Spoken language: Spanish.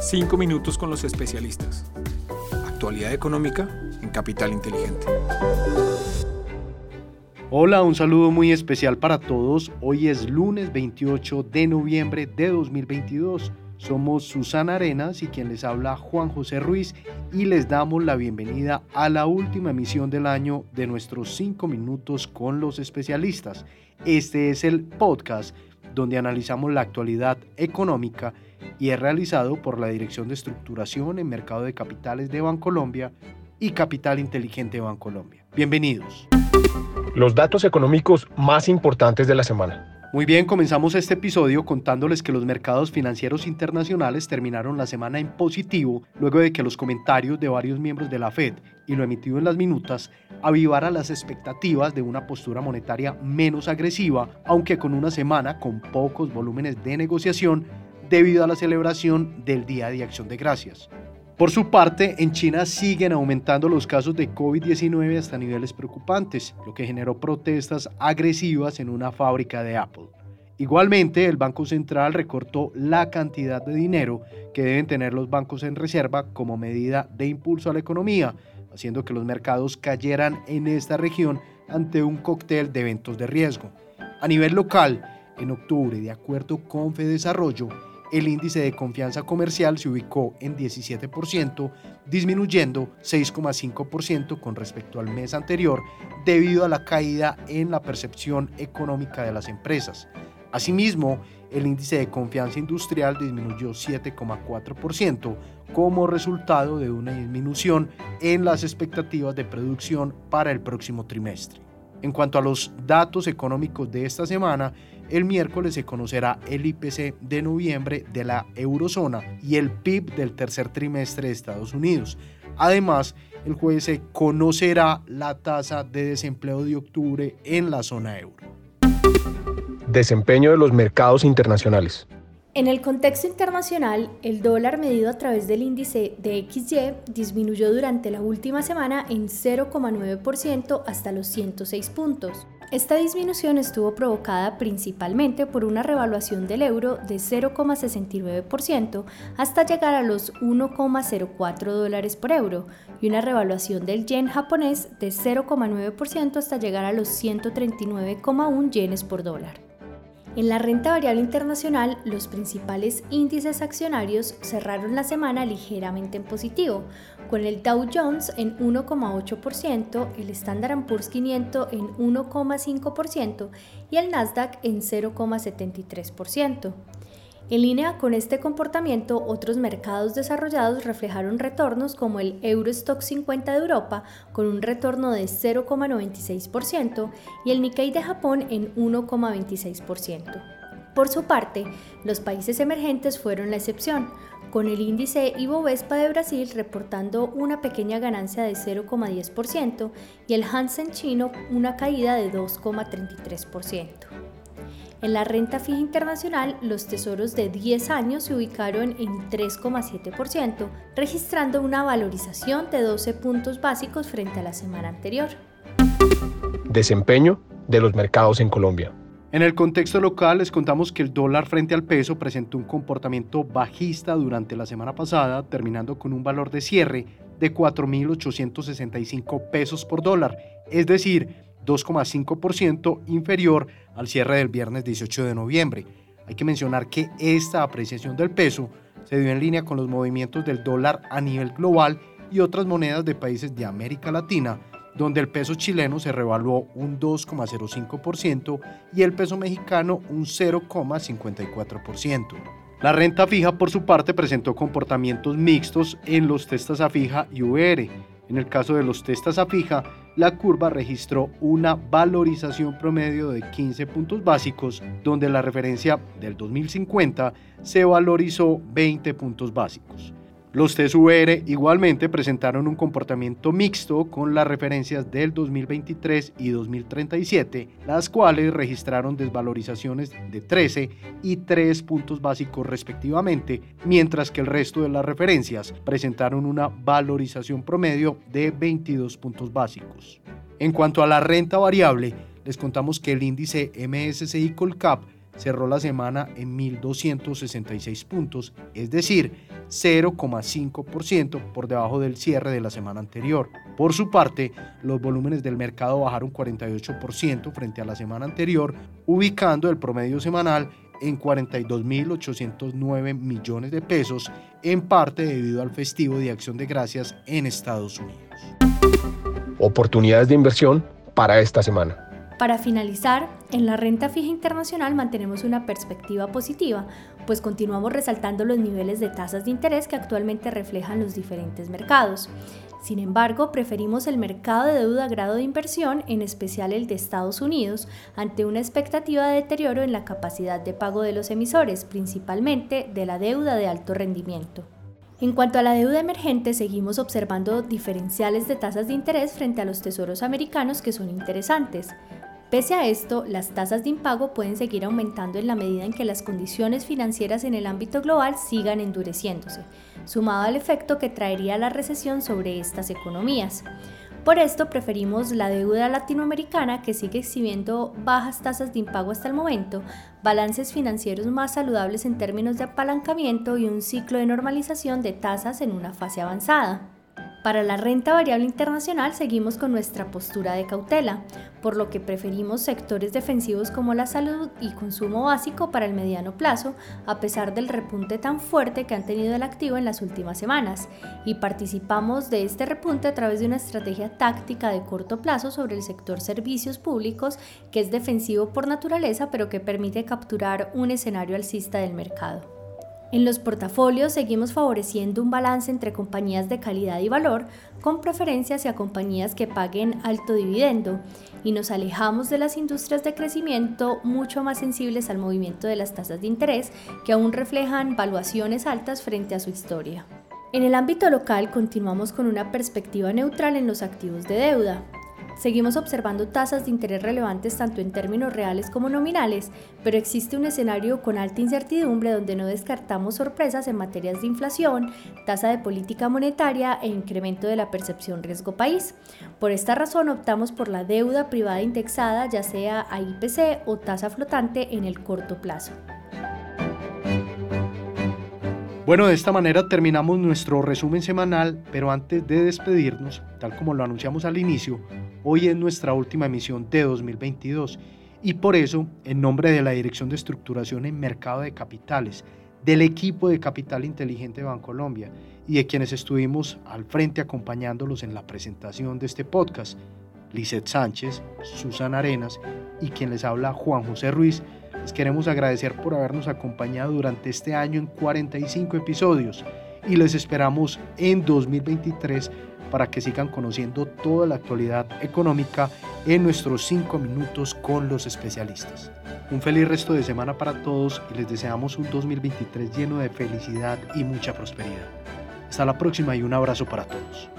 Cinco minutos con los especialistas. Actualidad económica en Capital Inteligente. Hola, un saludo muy especial para todos. Hoy es lunes 28 de noviembre de 2022. Somos Susana Arenas y quien les habla Juan José Ruiz y les damos la bienvenida a la última emisión del año de nuestros 5 minutos con los especialistas. Este es el podcast donde analizamos la actualidad económica y es realizado por la Dirección de Estructuración en Mercado de Capitales de Bancolombia y Capital Inteligente Bancolombia. Bienvenidos. Los datos económicos más importantes de la semana. Muy bien, comenzamos este episodio contándoles que los mercados financieros internacionales terminaron la semana en positivo luego de que los comentarios de varios miembros de la Fed y lo emitido en las minutas avivara las expectativas de una postura monetaria menos agresiva, aunque con una semana con pocos volúmenes de negociación debido a la celebración del Día de Acción de Gracias. Por su parte, en China siguen aumentando los casos de COVID-19 hasta niveles preocupantes, lo que generó protestas agresivas en una fábrica de Apple. Igualmente, el Banco Central recortó la cantidad de dinero que deben tener los bancos en reserva como medida de impulso a la economía, haciendo que los mercados cayeran en esta región ante un cóctel de eventos de riesgo. A nivel local, en octubre, de acuerdo con Fedesarrollo, el índice de confianza comercial se ubicó en 17%, disminuyendo 6,5% con respecto al mes anterior debido a la caída en la percepción económica de las empresas. Asimismo, el índice de confianza industrial disminuyó 7,4% como resultado de una disminución en las expectativas de producción para el próximo trimestre. En cuanto a los datos económicos de esta semana, el miércoles se conocerá el IPC de noviembre de la eurozona y el PIB del tercer trimestre de Estados Unidos. Además, el jueves se conocerá la tasa de desempleo de octubre en la zona euro. Desempeño de los mercados internacionales. En el contexto internacional, el dólar medido a través del índice de XY disminuyó durante la última semana en 0,9% hasta los 106 puntos. Esta disminución estuvo provocada principalmente por una revaluación del euro de 0,69% hasta llegar a los 1,04 dólares por euro y una revaluación del yen japonés de 0,9% hasta llegar a los 139,1 yenes por dólar. En la renta variable internacional, los principales índices accionarios cerraron la semana ligeramente en positivo, con el Dow Jones en 1,8%, el Standard Poor's 500 en 1,5% y el Nasdaq en 0,73%. En línea con este comportamiento, otros mercados desarrollados reflejaron retornos como el Eurostock 50 de Europa con un retorno de 0,96% y el Nikkei de Japón en 1,26%. Por su parte, los países emergentes fueron la excepción, con el índice Ibovespa de Brasil reportando una pequeña ganancia de 0,10% y el Hansen chino una caída de 2,33%. En la renta fija internacional, los tesoros de 10 años se ubicaron en 3,7%, registrando una valorización de 12 puntos básicos frente a la semana anterior. Desempeño de los mercados en Colombia. En el contexto local les contamos que el dólar frente al peso presentó un comportamiento bajista durante la semana pasada, terminando con un valor de cierre de 4.865 pesos por dólar, es decir, 2,5% inferior al cierre del viernes 18 de noviembre. Hay que mencionar que esta apreciación del peso se dio en línea con los movimientos del dólar a nivel global y otras monedas de países de América Latina, donde el peso chileno se revaluó un 2,05% y el peso mexicano un 0,54%. La renta fija, por su parte, presentó comportamientos mixtos en los testas a fija y VR. En el caso de los testas a fija, la curva registró una valorización promedio de 15 puntos básicos, donde la referencia del 2050 se valorizó 20 puntos básicos. Los TSUR igualmente presentaron un comportamiento mixto con las referencias del 2023 y 2037, las cuales registraron desvalorizaciones de 13 y 3 puntos básicos respectivamente, mientras que el resto de las referencias presentaron una valorización promedio de 22 puntos básicos. En cuanto a la renta variable, les contamos que el índice MSCI Colcap cerró la semana en 1.266 puntos, es decir, 0,5% por debajo del cierre de la semana anterior. Por su parte, los volúmenes del mercado bajaron 48% frente a la semana anterior, ubicando el promedio semanal en 42.809 millones de pesos, en parte debido al festivo de Acción de Gracias en Estados Unidos. Oportunidades de inversión para esta semana. Para finalizar, en la renta fija internacional mantenemos una perspectiva positiva, pues continuamos resaltando los niveles de tasas de interés que actualmente reflejan los diferentes mercados. Sin embargo, preferimos el mercado de deuda a grado de inversión, en especial el de Estados Unidos, ante una expectativa de deterioro en la capacidad de pago de los emisores, principalmente de la deuda de alto rendimiento. En cuanto a la deuda emergente, seguimos observando diferenciales de tasas de interés frente a los tesoros americanos que son interesantes. Pese a esto, las tasas de impago pueden seguir aumentando en la medida en que las condiciones financieras en el ámbito global sigan endureciéndose, sumado al efecto que traería la recesión sobre estas economías. Por esto preferimos la deuda latinoamericana que sigue exhibiendo bajas tasas de impago hasta el momento, balances financieros más saludables en términos de apalancamiento y un ciclo de normalización de tasas en una fase avanzada. Para la renta variable internacional seguimos con nuestra postura de cautela, por lo que preferimos sectores defensivos como la salud y consumo básico para el mediano plazo, a pesar del repunte tan fuerte que han tenido el activo en las últimas semanas, y participamos de este repunte a través de una estrategia táctica de corto plazo sobre el sector servicios públicos, que es defensivo por naturaleza, pero que permite capturar un escenario alcista del mercado. En los portafolios seguimos favoreciendo un balance entre compañías de calidad y valor, con preferencia hacia compañías que paguen alto dividendo, y nos alejamos de las industrias de crecimiento mucho más sensibles al movimiento de las tasas de interés, que aún reflejan valuaciones altas frente a su historia. En el ámbito local continuamos con una perspectiva neutral en los activos de deuda, Seguimos observando tasas de interés relevantes tanto en términos reales como nominales, pero existe un escenario con alta incertidumbre donde no descartamos sorpresas en materias de inflación, tasa de política monetaria e incremento de la percepción riesgo país. Por esta razón optamos por la deuda privada indexada, ya sea a IPC o tasa flotante en el corto plazo. Bueno, de esta manera terminamos nuestro resumen semanal, pero antes de despedirnos, tal como lo anunciamos al inicio, hoy es nuestra última emisión de 2022 y por eso, en nombre de la Dirección de Estructuración en Mercado de Capitales, del equipo de Capital Inteligente de Bancolombia y de quienes estuvimos al frente acompañándolos en la presentación de este podcast, Lizeth Sánchez, Susana Arenas y quien les habla Juan José Ruiz, les queremos agradecer por habernos acompañado durante este año en 45 episodios y les esperamos en 2023 para que sigan conociendo toda la actualidad económica en nuestros 5 minutos con los especialistas. Un feliz resto de semana para todos y les deseamos un 2023 lleno de felicidad y mucha prosperidad. Hasta la próxima y un abrazo para todos.